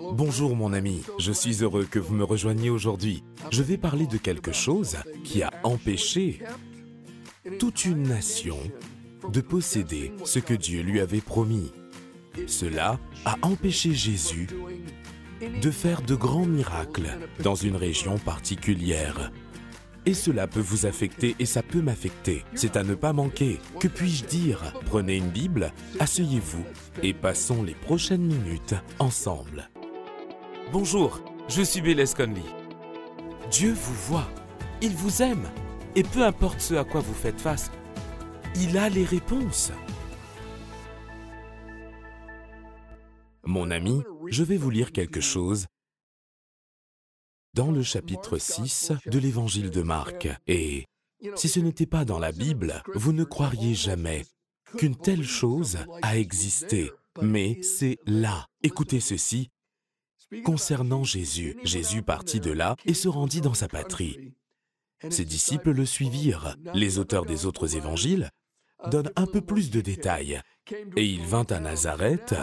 Bonjour mon ami, je suis heureux que vous me rejoigniez aujourd'hui. Je vais parler de quelque chose qui a empêché toute une nation de posséder ce que Dieu lui avait promis. Cela a empêché Jésus de faire de grands miracles dans une région particulière. Et cela peut vous affecter et ça peut m'affecter. C'est à ne pas manquer. Que puis-je dire? Prenez une Bible, asseyez-vous et passons les prochaines minutes ensemble. Bonjour, je suis Bélez Conley. Dieu vous voit, il vous aime et peu importe ce à quoi vous faites face, il a les réponses. Mon ami, je vais vous lire quelque chose dans le chapitre 6 de l'évangile de Marc. Et si ce n'était pas dans la Bible, vous ne croiriez jamais qu'une telle chose a existé. Mais c'est là. Écoutez ceci. Concernant Jésus, Jésus partit de là et se rendit dans sa patrie. Ses disciples le suivirent. Les auteurs des autres évangiles donnent un peu plus de détails. Et il vint à Nazareth,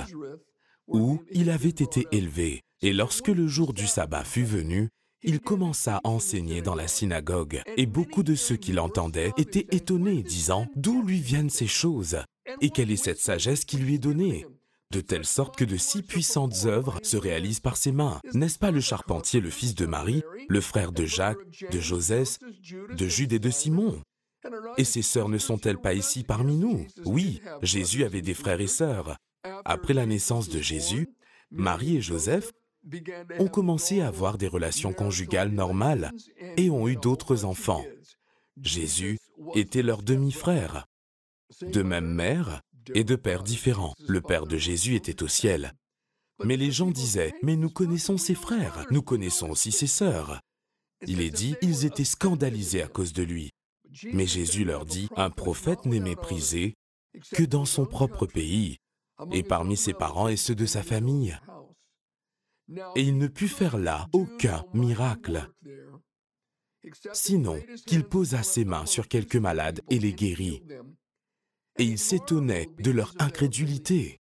où il avait été élevé. Et lorsque le jour du sabbat fut venu, il commença à enseigner dans la synagogue, et beaucoup de ceux qui l'entendaient étaient étonnés, disant, D'où lui viennent ces choses? Et quelle est cette sagesse qui lui est donnée? De telle sorte que de si puissantes œuvres se réalisent par ses mains. N'est-ce pas le charpentier, le fils de Marie, le frère de Jacques, de Joseph, de Jude et de Simon? Et ses sœurs ne sont-elles pas ici parmi nous? Oui, Jésus avait des frères et sœurs. Après la naissance de Jésus, Marie et Joseph ont commencé à avoir des relations conjugales normales et ont eu d'autres enfants. Jésus était leur demi-frère, de même mère et de père différents. Le père de Jésus était au ciel. Mais les gens disaient, mais nous connaissons ses frères, nous connaissons aussi ses sœurs. Il est dit, ils étaient scandalisés à cause de lui. Mais Jésus leur dit, un prophète n'est méprisé que dans son propre pays et parmi ses parents et ceux de sa famille et il ne put faire là aucun miracle, sinon qu'il posa ses mains sur quelques malades et les guérit. Et il s'étonnait de leur incrédulité.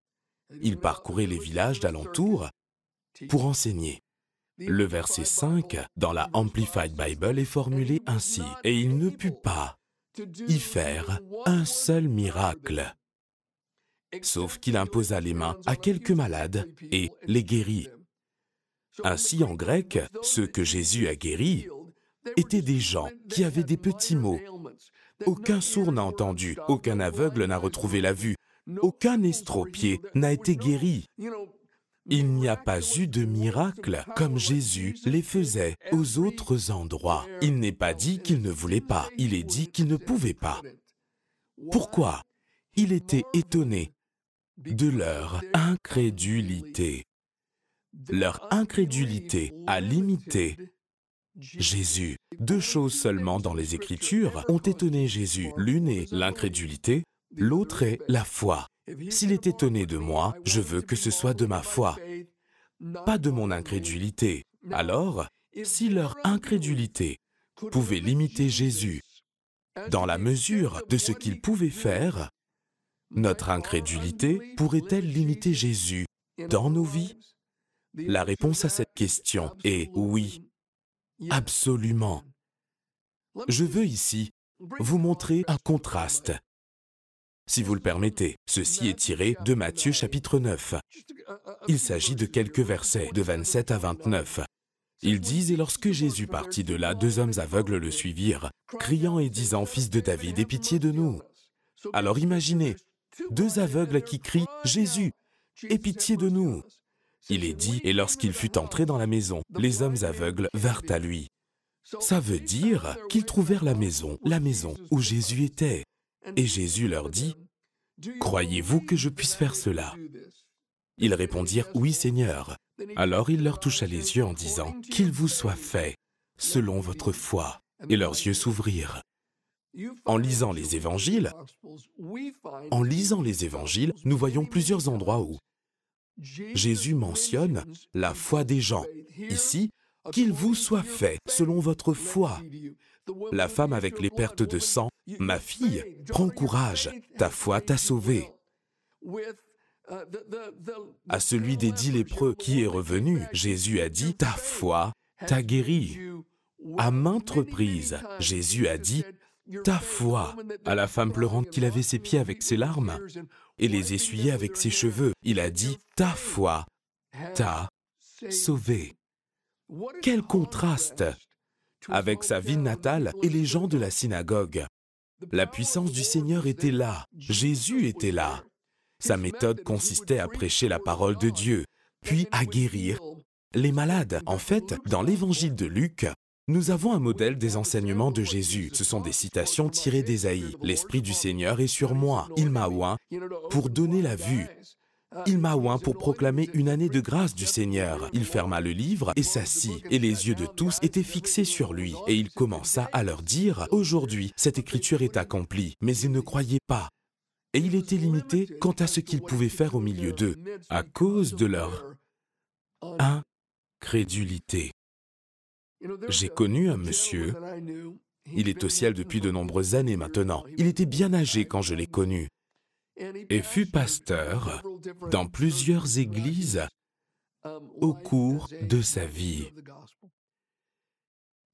Il parcourait les villages d'alentour pour enseigner. Le verset 5 dans la Amplified Bible est formulé ainsi, et il ne put pas y faire un seul miracle, sauf qu'il imposa les mains à quelques malades et les guérit. Ainsi, en grec, ceux que Jésus a guéris étaient des gens qui avaient des petits mots. Aucun sourd n'a entendu, aucun aveugle n'a retrouvé la vue, aucun estropié n'a été guéri. Il n'y a pas eu de miracle comme Jésus les faisait aux autres endroits. Il n'est pas dit qu'il ne voulait pas, il est dit qu'il ne pouvait pas. Pourquoi? Il était étonné de leur incrédulité. Leur incrédulité a limité Jésus. Deux choses seulement dans les Écritures ont étonné Jésus. L'une est l'incrédulité, l'autre est la foi. S'il est étonné de moi, je veux que ce soit de ma foi, pas de mon incrédulité. Alors, si leur incrédulité pouvait limiter Jésus dans la mesure de ce qu'il pouvait faire, notre incrédulité pourrait-elle limiter Jésus dans nos vies? La réponse à cette question est oui, absolument. Je veux ici vous montrer un contraste. Si vous le permettez, ceci est tiré de Matthieu chapitre 9. Il s'agit de quelques versets, de 27 à 29. Ils disent, et lorsque Jésus partit de là, deux hommes aveugles le suivirent, criant et disant, Fils de David, aie pitié de nous? Alors imaginez, deux aveugles qui crient, Jésus, aie pitié de nous. Il est dit, et lorsqu'il fut entré dans la maison, les hommes aveugles vinrent à lui. Ça veut dire qu'ils trouvèrent la maison, la maison où Jésus était. Et Jésus leur dit, Croyez-vous que je puisse faire cela? Ils répondirent, Oui Seigneur. Alors il leur toucha les yeux en disant, Qu'il vous soit fait selon votre foi. Et leurs yeux s'ouvrirent. En lisant les évangiles, en lisant les évangiles, nous voyons plusieurs endroits où Jésus mentionne la foi des gens. Ici, qu'il vous soit fait selon votre foi. La femme avec les pertes de sang, ma fille, prends courage, ta foi t'a sauvée. À celui des dix lépreux qui est revenu, Jésus a dit, Ta foi t'a guéri. À maintes reprises, Jésus a dit, Ta foi. À la femme pleurante qui lavait ses pieds avec ses larmes et les essuyait avec ses cheveux, il a dit, Ta foi t'a sauvé. Quel contraste avec sa ville natale et les gens de la synagogue. La puissance du Seigneur était là, Jésus était là. Sa méthode consistait à prêcher la parole de Dieu, puis à guérir les malades. En fait, dans l'évangile de Luc, nous avons un modèle des enseignements de Jésus. Ce sont des citations tirées d'Ésaïe. L'Esprit du Seigneur est sur moi. Il m'a oint pour donner la vue. Il m'a oint pour proclamer une année de grâce du Seigneur. Il ferma le livre et s'assit, et les yeux de tous étaient fixés sur lui. Et il commença à leur dire, Aujourd'hui, cette écriture est accomplie, mais ils ne croyaient pas. Et il était limité quant à ce qu'il pouvait faire au milieu d'eux, à cause de leur incrédulité. J'ai connu un monsieur, il est au ciel depuis de nombreuses années maintenant, il était bien âgé quand je l'ai connu, et fut pasteur dans plusieurs églises au cours de sa vie.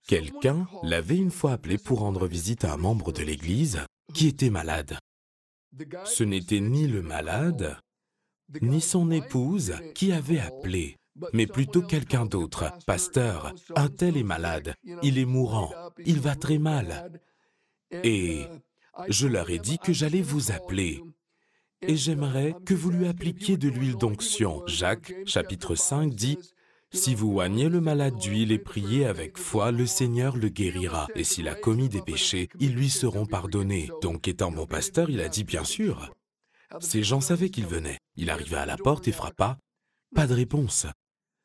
Quelqu'un l'avait une fois appelé pour rendre visite à un membre de l'église qui était malade. Ce n'était ni le malade, ni son épouse qui avait appelé mais plutôt quelqu'un d'autre. Pasteur, un tel est malade, il est mourant, il va très mal. Et je leur ai dit que j'allais vous appeler. Et j'aimerais que vous lui appliquiez de l'huile d'onction. Jacques, chapitre 5, dit, Si vous oignez le malade d'huile et priez avec foi, le Seigneur le guérira. Et s'il a commis des péchés, ils lui seront pardonnés. Donc étant mon pasteur, il a dit, bien sûr. Ces gens savaient qu'il venait. Il arriva à la porte et frappa. Pas de réponse.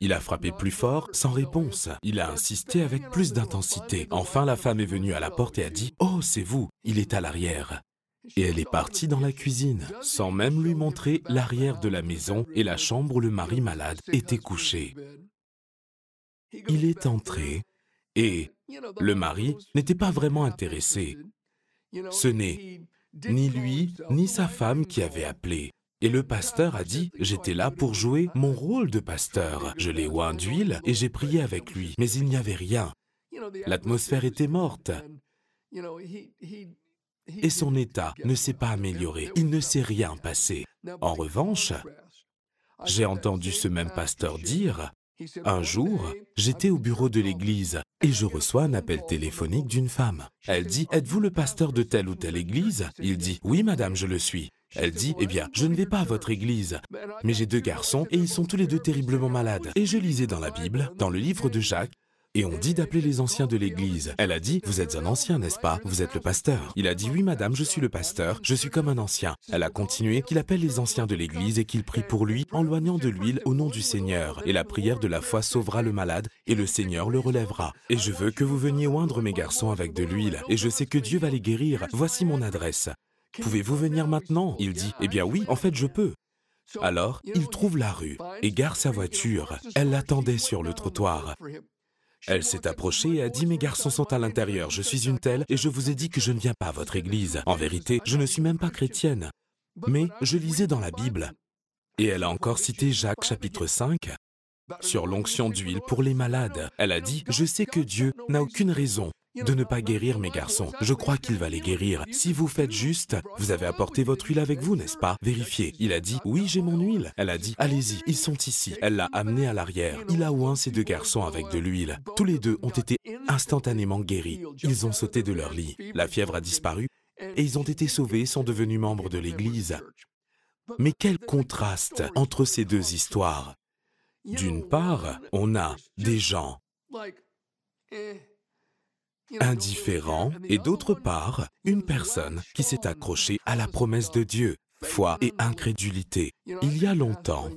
Il a frappé plus fort, sans réponse. Il a insisté avec plus d'intensité. Enfin, la femme est venue à la porte et a dit ⁇ Oh, c'est vous, il est à l'arrière ⁇ Et elle est partie dans la cuisine, sans même lui montrer l'arrière de la maison et la chambre où le mari malade était couché. Il est entré et le mari n'était pas vraiment intéressé. Ce n'est ni lui ni sa femme qui avaient appelé. Et le pasteur a dit, j'étais là pour jouer mon rôle de pasteur. Je l'ai oint d'huile et j'ai prié avec lui, mais il n'y avait rien. L'atmosphère était morte. Et son état ne s'est pas amélioré. Il ne s'est rien passé. En revanche, j'ai entendu ce même pasteur dire, un jour, j'étais au bureau de l'église et je reçois un appel téléphonique d'une femme. Elle dit, Êtes-vous le pasteur de telle ou telle église? Il dit, Oui, madame, je le suis. Elle dit, Eh bien, je ne vais pas à votre église, mais j'ai deux garçons et ils sont tous les deux terriblement malades. Et je lisais dans la Bible, dans le livre de Jacques, et on dit d'appeler les anciens de l'église. Elle a dit, vous êtes un ancien, n'est-ce pas? Vous êtes le pasteur. Il a dit, oui, madame, je suis le pasteur, je suis comme un ancien. Elle a continué qu'il appelle les anciens de l'église et qu'il prie pour lui en loignant de l'huile au nom du Seigneur. Et la prière de la foi sauvera le malade et le Seigneur le relèvera. Et je veux que vous veniez oindre mes garçons avec de l'huile. Et je sais que Dieu va les guérir. Voici mon adresse. Pouvez-vous venir maintenant? Il dit, Eh bien oui, en fait je peux. Alors, il trouve la rue et gare sa voiture. Elle l'attendait sur le trottoir. Elle s'est approchée et a dit, Mes garçons sont à l'intérieur, je suis une telle, et je vous ai dit que je ne viens pas à votre église. En vérité, je ne suis même pas chrétienne. Mais je lisais dans la Bible. Et elle a encore cité Jacques chapitre 5 sur l'onction d'huile pour les malades. Elle a dit, Je sais que Dieu n'a aucune raison de ne pas guérir mes garçons. Je crois qu'il va les guérir. Si vous faites juste, vous avez apporté votre huile avec vous, n'est-ce pas? Vérifiez. Il a dit, oui, j'ai mon huile. Elle a dit, allez-y, ils sont ici. Elle l'a amené à l'arrière. Il a oint ses deux garçons avec de l'huile. Tous les deux ont été instantanément guéris. Ils ont sauté de leur lit. La fièvre a disparu et ils ont été sauvés sont devenus membres de l'Église. Mais quel contraste entre ces deux histoires D'une part, on a des gens indifférent et d'autre part, une personne qui s'est accrochée à la promesse de Dieu, foi et incrédulité. Il y a longtemps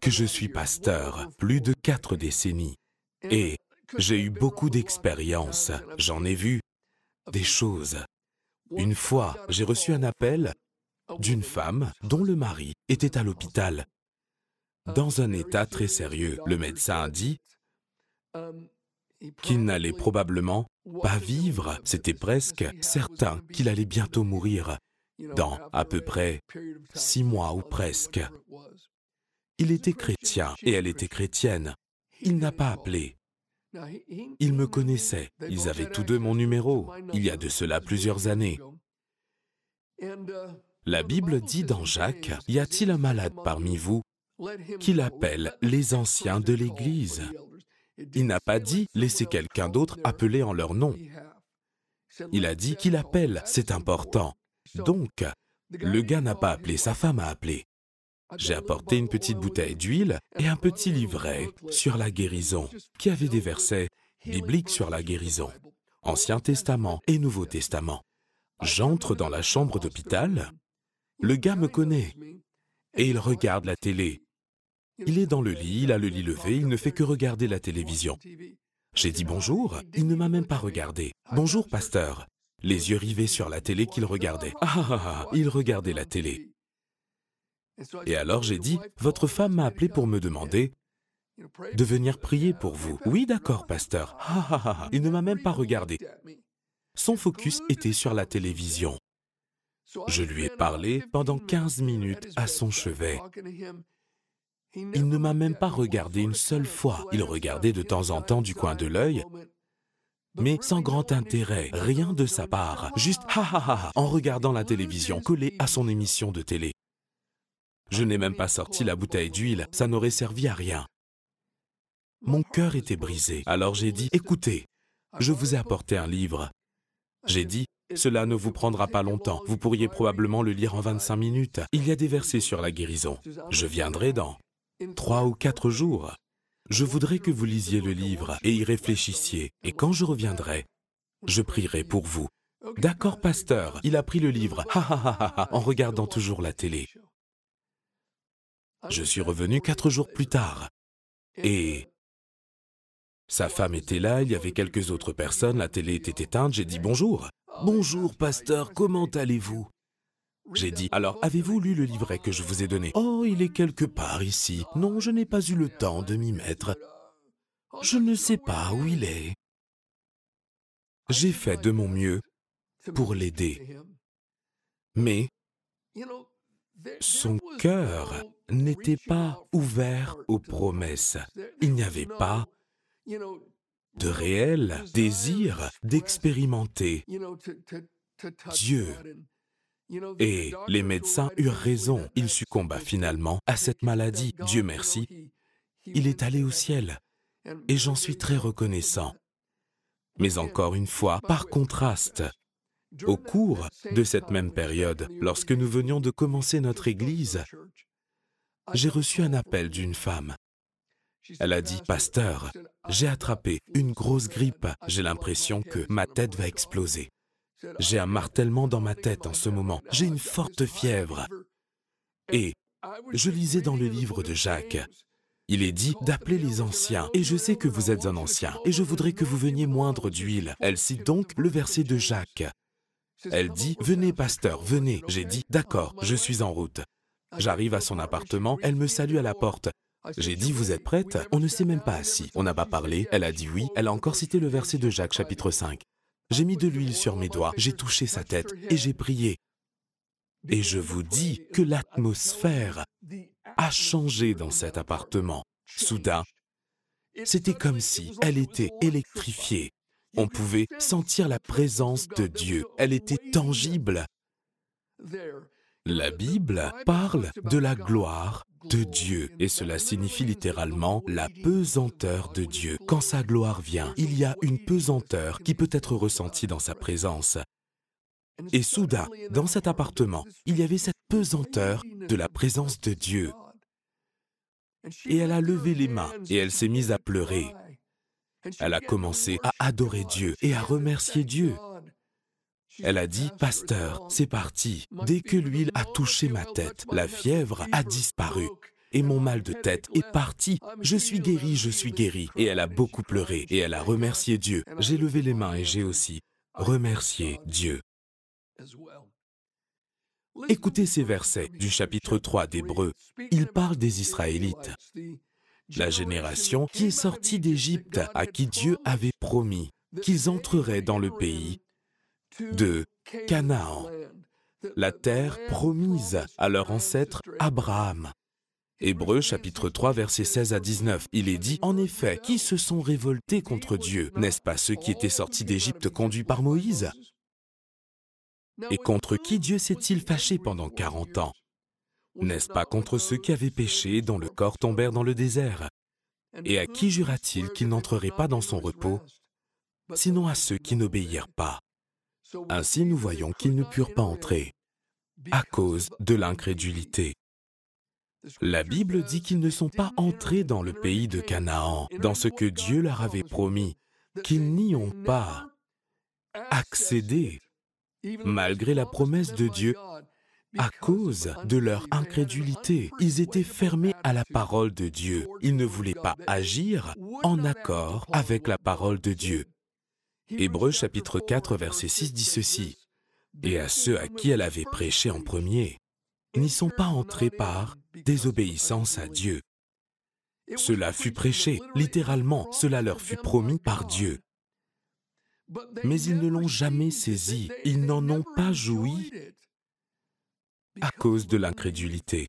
que je suis pasteur, plus de quatre décennies, et j'ai eu beaucoup d'expériences, j'en ai vu des choses. Une fois, j'ai reçu un appel d'une femme dont le mari était à l'hôpital, dans un état très sérieux. Le médecin a dit, qu'il n'allait probablement pas vivre. C'était presque certain qu'il allait bientôt mourir. dans à peu près six mois ou presque. Il était chrétien et elle était chrétienne. Il n'a pas appelé. Ils me connaissaient. Ils avaient tous deux mon numéro, il y a de cela plusieurs années. La Bible dit dans Jacques, Y a-t-il un malade parmi vous qu'il appelle les anciens de l'Église? Il n'a pas dit Laissez quelqu'un d'autre appeler en leur nom. Il a dit qu'il appelle, c'est important. Donc, le gars n'a pas appelé, sa femme a appelé. J'ai apporté une petite bouteille d'huile et un petit livret sur la guérison, qui avait des versets bibliques sur la guérison, Ancien Testament et Nouveau Testament. J'entre dans la chambre d'hôpital, le gars me connaît et il regarde la télé. Il est dans le lit, il a le lit levé, il ne fait que regarder la télévision. J'ai dit bonjour, il ne m'a même pas regardé. Bonjour, pasteur. Les yeux rivés sur la télé qu'il regardait. Ah ah ah, ah il regardait la télé. Et alors j'ai dit, votre femme m'a appelé pour me demander de venir prier pour vous. Oui, d'accord, pasteur. Ah, ah, ah, il ne m'a même pas regardé. Son focus était sur la télévision. Je lui ai parlé pendant 15 minutes à son chevet. Il ne m'a même pas regardé une seule fois. Il regardait de temps en temps du coin de l'œil, mais sans grand intérêt, rien de sa part, juste ha ha ha en regardant la télévision collée à son émission de télé. Je n'ai même pas sorti la bouteille d'huile, ça n'aurait servi à rien. Mon cœur était brisé, alors j'ai dit, écoutez, je vous ai apporté un livre. J'ai dit, cela ne vous prendra pas longtemps, vous pourriez probablement le lire en 25 minutes. Il y a des versets sur la guérison. Je viendrai dans trois ou quatre jours. Je voudrais que vous lisiez le livre et y réfléchissiez, et quand je reviendrai, je prierai pour vous. D'accord, pasteur, il a pris le livre, en regardant toujours la télé. Je suis revenu quatre jours plus tard. Et sa femme était là, il y avait quelques autres personnes, la télé était éteinte, j'ai dit bonjour. Bonjour, pasteur, comment allez-vous? J'ai dit, alors avez-vous lu le livret que je vous ai donné? Oh, il est quelque part ici. Non, je n'ai pas eu le temps de m'y mettre. Je ne sais pas où il est. J'ai fait de mon mieux pour l'aider. Mais son cœur n'était pas ouvert aux promesses. Il n'y avait pas de réel désir d'expérimenter Dieu. Et les médecins eurent raison. Il succomba finalement à cette maladie. Dieu merci. Il est allé au ciel. Et j'en suis très reconnaissant. Mais encore une fois, par contraste, au cours de cette même période, lorsque nous venions de commencer notre Église, j'ai reçu un appel d'une femme. Elle a dit, Pasteur, j'ai attrapé une grosse grippe, j'ai l'impression que ma tête va exploser. J'ai un martèlement dans ma tête en ce moment, j'ai une forte fièvre. Et je lisais dans le livre de Jacques, il est dit d'appeler les anciens, et je sais que vous êtes un ancien, et je voudrais que vous veniez moindre d'huile. Elle cite donc le verset de Jacques. Elle dit, venez pasteur, venez. J'ai dit, d'accord, je suis en route. J'arrive à son appartement, elle me salue à la porte. J'ai dit, vous êtes prête? On ne s'est même pas assis. On n'a pas parlé. Elle a dit oui. Elle a encore cité le verset de Jacques chapitre 5. J'ai mis de l'huile sur mes doigts, j'ai touché sa tête et j'ai prié. Et je vous dis que l'atmosphère a changé dans cet appartement. Soudain, c'était comme si elle était électrifiée. On pouvait sentir la présence de Dieu. Elle était tangible. La Bible parle de la gloire de Dieu et cela signifie littéralement la pesanteur de Dieu. Quand sa gloire vient, il y a une pesanteur qui peut être ressentie dans sa présence. Et soudain, dans cet appartement, il y avait cette pesanteur de la présence de Dieu. Et elle a levé les mains et elle s'est mise à pleurer. Elle a commencé à adorer Dieu et à remercier Dieu. Elle a dit, Pasteur, c'est parti. Dès que l'huile a touché ma tête, la fièvre a disparu. Et mon mal de tête est parti. Je suis guérie, je suis guérie. Et elle a beaucoup pleuré et elle a remercié Dieu. J'ai levé les mains et j'ai aussi remercié Dieu. Écoutez ces versets du chapitre 3 d'Hébreu. Il parle des Israélites, la génération qui est sortie d'Égypte, à qui Dieu avait promis qu'ils entreraient dans le pays de Canaan. la terre promise à leur ancêtre Abraham. Hébreux chapitre 3 versets 16 à 19, il est dit, En effet, qui se sont révoltés contre Dieu N'est-ce pas ceux qui étaient sortis d'Égypte conduits par Moïse? Et contre qui Dieu s'est-il fâché pendant quarante ans? N'est-ce pas contre ceux qui avaient péché, dont le corps tombèrent dans le désert? Et à qui jura-t-il qu'ils n'entreraient pas dans son repos? Sinon à ceux qui n'obéirent pas. Ainsi nous voyons qu'ils ne purent pas entrer, à cause de l'incrédulité. La Bible dit qu'ils ne sont pas entrés dans le pays de Canaan, dans ce que Dieu leur avait promis, qu'ils n'y ont pas accédé, malgré la promesse de Dieu, à cause de leur incrédulité. Ils étaient fermés à la parole de Dieu. Ils ne voulaient pas agir en accord avec la parole de Dieu. Hébreux chapitre 4 verset 6 dit ceci. Et à ceux à qui elle avait prêché en premier, n'y sont pas entrés par désobéissance à Dieu. Cela fut prêché, littéralement, cela leur fut promis par Dieu. Mais ils ne l'ont jamais saisi, ils n'en ont pas joui à cause de l'incrédulité.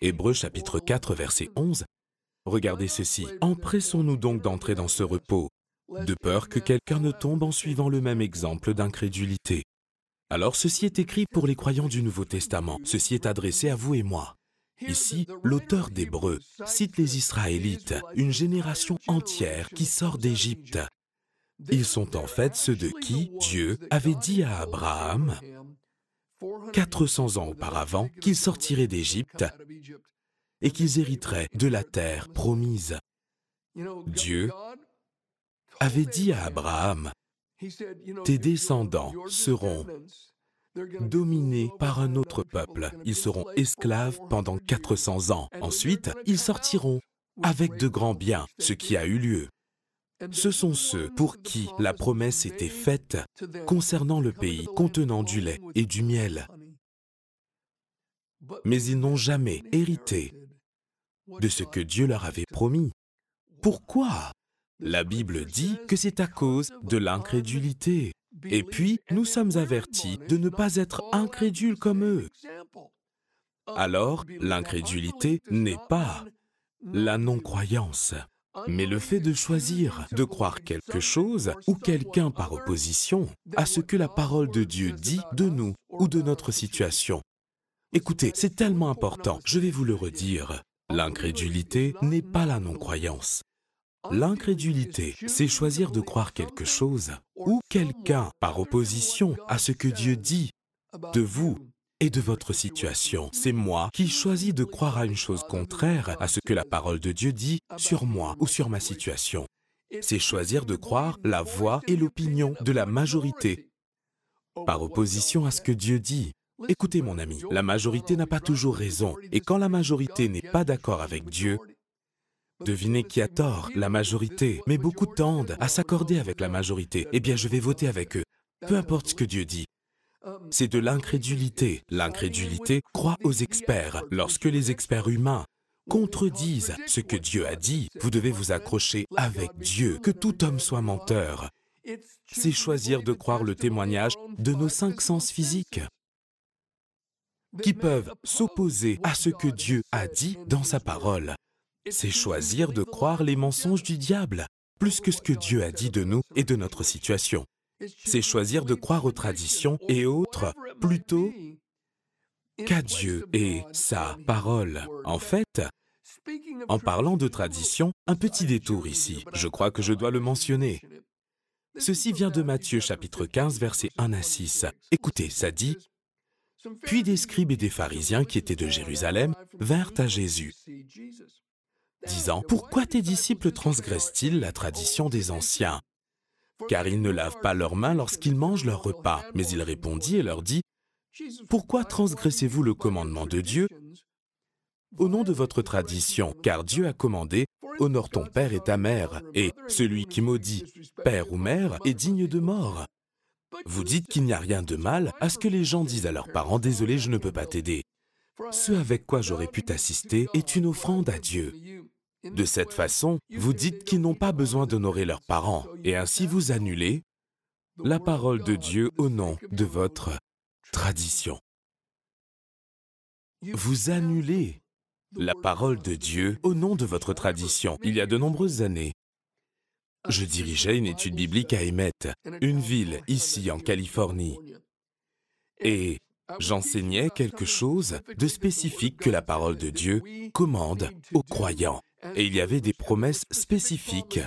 Hébreux chapitre 4 verset 11. Regardez ceci. Empressons-nous donc d'entrer dans ce repos, de peur que quelqu'un ne tombe en suivant le même exemple d'incrédulité. Alors ceci est écrit pour les croyants du Nouveau Testament, ceci est adressé à vous et moi. Ici, l'auteur d'Hébreu cite les Israélites, une génération entière qui sort d'Égypte. Ils sont en fait ceux de qui Dieu avait dit à Abraham, 400 ans auparavant, qu'ils sortiraient d'Égypte et qu'ils hériteraient de la terre promise. Dieu avait dit à Abraham, tes descendants seront dominés par un autre peuple. Ils seront esclaves pendant 400 ans. Ensuite, ils sortiront avec de grands biens, ce qui a eu lieu. Ce sont ceux pour qui la promesse était faite concernant le pays contenant du lait et du miel. Mais ils n'ont jamais hérité de ce que Dieu leur avait promis. Pourquoi La Bible dit que c'est à cause de l'incrédulité. Et puis, nous sommes avertis de ne pas être incrédules comme eux. Alors, l'incrédulité n'est pas la non-croyance, mais le fait de choisir de croire quelque chose ou quelqu'un par opposition à ce que la parole de Dieu dit de nous ou de notre situation. Écoutez, c'est tellement important, je vais vous le redire. L'incrédulité n'est pas la non-croyance. L'incrédulité, c'est choisir de croire quelque chose ou quelqu'un par opposition à ce que Dieu dit de vous et de votre situation. C'est moi qui choisis de croire à une chose contraire à ce que la parole de Dieu dit sur moi ou sur ma situation. C'est choisir de croire la voix et l'opinion de la majorité par opposition à ce que Dieu dit. Écoutez mon ami, la majorité n'a pas toujours raison, et quand la majorité n'est pas d'accord avec Dieu, Devinez qui a tort, la majorité. Mais beaucoup tendent à s'accorder avec la majorité. Eh bien, je vais voter avec eux. Peu importe ce que Dieu dit. C'est de l'incrédulité. L'incrédulité croit aux experts. Lorsque les experts humains contredisent ce que Dieu a dit, vous devez vous accrocher avec Dieu, que tout homme soit menteur. C'est choisir de croire le témoignage de nos cinq sens physiques qui peuvent s'opposer à ce que Dieu a dit dans sa parole c'est choisir de croire les mensonges du diable, plus que ce que Dieu a dit de nous et de notre situation. C'est choisir de croire aux traditions et autres plutôt qu'à Dieu et sa parole. En fait, en parlant de tradition, un petit détour ici, je crois que je dois le mentionner. Ceci vient de Matthieu chapitre 15 versets 1 à 6. Écoutez, ça dit, Puis des scribes et des pharisiens qui étaient de Jérusalem vinrent à Jésus disant, Pourquoi tes disciples transgressent-ils la tradition des anciens? Car ils ne lavent pas leurs mains lorsqu'ils mangent leur repas. Mais il répondit et leur dit, Pourquoi transgressez-vous le commandement de Dieu? Au nom de votre tradition, car Dieu a commandé, Honore ton père et ta mère, et celui qui maudit père ou mère est digne de mort. Vous dites qu'il n'y a rien de mal à ce que les gens disent à leurs parents Désolé, je ne peux pas t'aider. Ce avec quoi j'aurais pu t'assister est une offrande à Dieu. De cette façon, vous dites qu'ils n'ont pas besoin d'honorer leurs parents, et ainsi vous annulez la parole de Dieu au nom de votre tradition. Vous annulez la parole de Dieu au nom de votre tradition. Il y a de nombreuses années, je dirigeais une étude biblique à Emmett, une ville ici en Californie. Et j'enseignais quelque chose de spécifique que la parole de Dieu commande aux croyants. Et il y avait des promesses spécifiques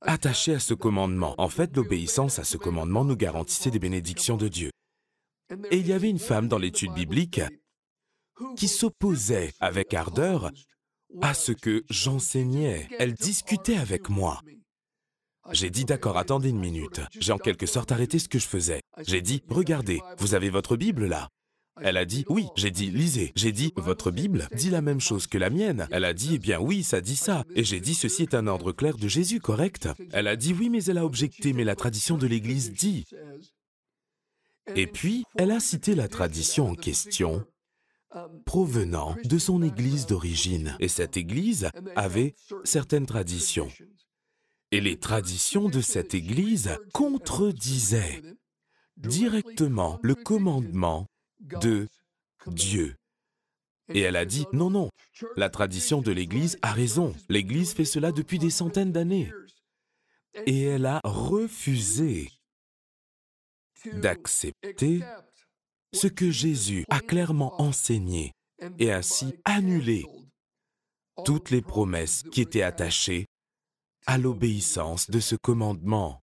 attachées à ce commandement. En fait, l'obéissance à ce commandement nous garantissait des bénédictions de Dieu. Et il y avait une femme dans l'étude biblique qui s'opposait avec ardeur à ce que j'enseignais. Elle discutait avec moi. J'ai dit d'accord, attendez une minute. J'ai en quelque sorte arrêté ce que je faisais. J'ai dit, regardez, vous avez votre Bible là elle a dit oui. J'ai dit lisez. J'ai dit votre Bible dit la même chose que la mienne. Elle a dit eh bien oui, ça dit ça. Et j'ai dit ceci est un ordre clair de Jésus, correct Elle a dit oui, mais elle a objecté, mais la tradition de l'Église dit. Et puis, elle a cité la tradition en question provenant de son Église d'origine. Et cette Église avait certaines traditions. Et les traditions de cette Église contredisaient directement le commandement de Dieu. Et elle a dit, non, non, la tradition de l'Église a raison. L'Église fait cela depuis des centaines d'années. Et elle a refusé d'accepter ce que Jésus a clairement enseigné et ainsi annulé toutes les promesses qui étaient attachées à l'obéissance de ce commandement.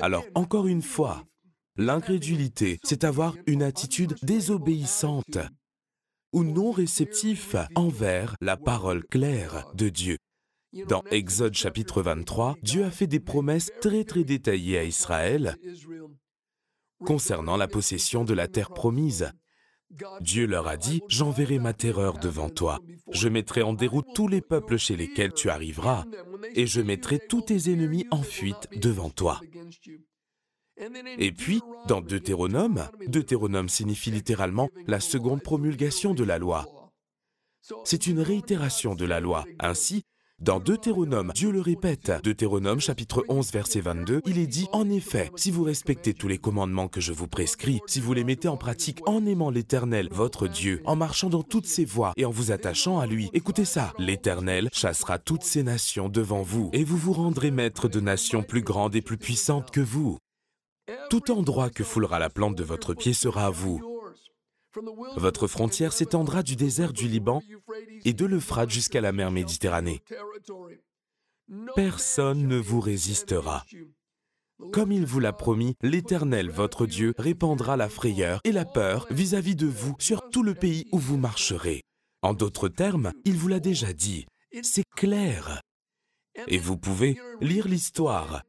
Alors, encore une fois, L'incrédulité, c'est avoir une attitude désobéissante ou non réceptif envers la parole claire de Dieu. Dans Exode chapitre 23, Dieu a fait des promesses très très détaillées à Israël concernant la possession de la terre promise. Dieu leur a dit, J'enverrai ma terreur devant toi, je mettrai en déroute tous les peuples chez lesquels tu arriveras, et je mettrai tous tes ennemis en fuite devant toi. Et puis, dans Deutéronome, Deutéronome signifie littéralement la seconde promulgation de la loi. C'est une réitération de la loi. Ainsi, dans Deutéronome, Dieu le répète, Deutéronome chapitre 11 verset 22, il est dit, En effet, si vous respectez tous les commandements que je vous prescris, si vous les mettez en pratique en aimant l'Éternel, votre Dieu, en marchant dans toutes ses voies et en vous attachant à lui, écoutez ça, l'Éternel chassera toutes ces nations devant vous, et vous vous rendrez maître de nations plus grandes et plus puissantes que vous. Tout endroit que foulera la plante de votre pied sera à vous. Votre frontière s'étendra du désert du Liban et de l'Euphrate jusqu'à la mer Méditerranée. Personne ne vous résistera. Comme il vous l'a promis, l'Éternel, votre Dieu, répandra la frayeur et la peur vis-à-vis de vous sur tout le pays où vous marcherez. En d'autres termes, il vous l'a déjà dit. C'est clair. Et vous pouvez lire l'histoire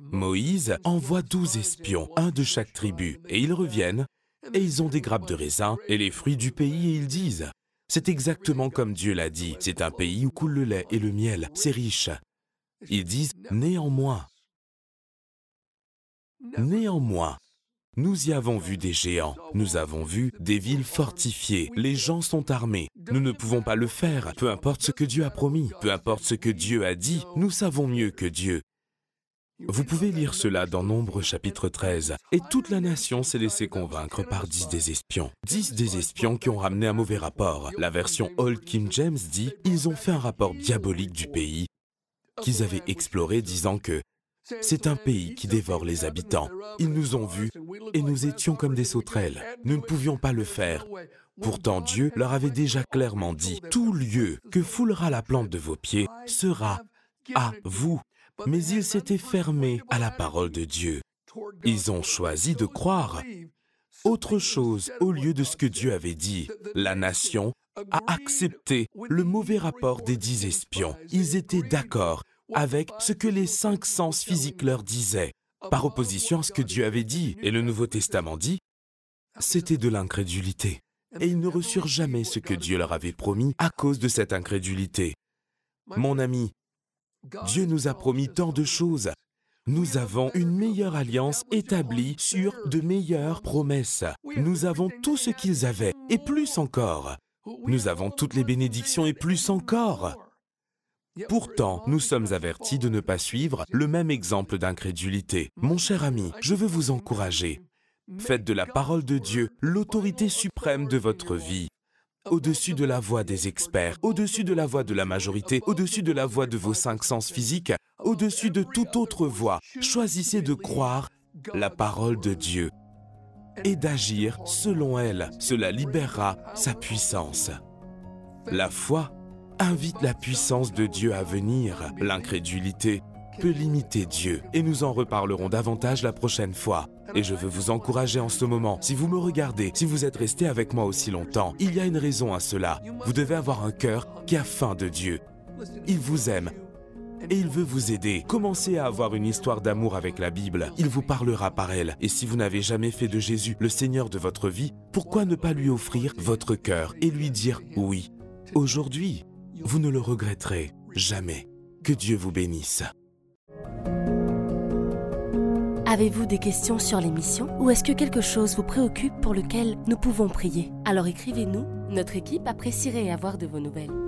Moïse envoie douze espions, un de chaque tribu, et ils reviennent, et ils ont des grappes de raisin et les fruits du pays, et ils disent, c'est exactement comme Dieu l'a dit, c'est un pays où coule le lait et le miel, c'est riche. Ils disent, néanmoins, néanmoins, nous y avons vu des géants, nous avons vu des villes fortifiées, les gens sont armés, nous ne pouvons pas le faire, peu importe ce que Dieu a promis, peu importe ce que Dieu a dit, nous savons mieux que Dieu, vous pouvez lire cela dans Nombre chapitre 13. Et toute la nation s'est laissée convaincre par dix des espions. Dix des espions qui ont ramené un mauvais rapport. La version Old King James dit ils ont fait un rapport diabolique du pays qu'ils avaient exploré, disant que c'est un pays qui dévore les habitants. Ils nous ont vus et nous étions comme des sauterelles. Nous ne pouvions pas le faire. Pourtant Dieu leur avait déjà clairement dit, tout lieu que foulera la plante de vos pieds sera à vous mais ils s'étaient fermés à la parole de Dieu. Ils ont choisi de croire autre chose au lieu de ce que Dieu avait dit. La nation a accepté le mauvais rapport des dix espions. Ils étaient d'accord avec ce que les cinq sens physiques leur disaient, par opposition à ce que Dieu avait dit. Et le Nouveau Testament dit, c'était de l'incrédulité. Et ils ne reçurent jamais ce que Dieu leur avait promis à cause de cette incrédulité. Mon ami, Dieu nous a promis tant de choses. Nous avons une meilleure alliance établie sur de meilleures promesses. Nous avons tout ce qu'ils avaient, et plus encore. Nous avons toutes les bénédictions et plus encore. Pourtant, nous sommes avertis de ne pas suivre le même exemple d'incrédulité. Mon cher ami, je veux vous encourager. Faites de la parole de Dieu l'autorité suprême de votre vie au-dessus de la voix des experts, au-dessus de la voix de la majorité, au-dessus de la voix de vos cinq sens physiques, au-dessus de toute autre voix. Choisissez de croire la parole de Dieu et d'agir selon elle. Cela libérera sa puissance. La foi invite la puissance de Dieu à venir. L'incrédulité peut limiter Dieu. Et nous en reparlerons davantage la prochaine fois. Et je veux vous encourager en ce moment. Si vous me regardez, si vous êtes resté avec moi aussi longtemps, il y a une raison à cela. Vous devez avoir un cœur qui a faim de Dieu. Il vous aime. Et il veut vous aider. Commencez à avoir une histoire d'amour avec la Bible. Il vous parlera par elle. Et si vous n'avez jamais fait de Jésus le Seigneur de votre vie, pourquoi ne pas lui offrir votre cœur et lui dire oui? Aujourd'hui, vous ne le regretterez jamais. Que Dieu vous bénisse. Avez-vous des questions sur l'émission ou est-ce que quelque chose vous préoccupe pour lequel nous pouvons prier? Alors écrivez-nous, notre équipe apprécierait avoir de vos nouvelles.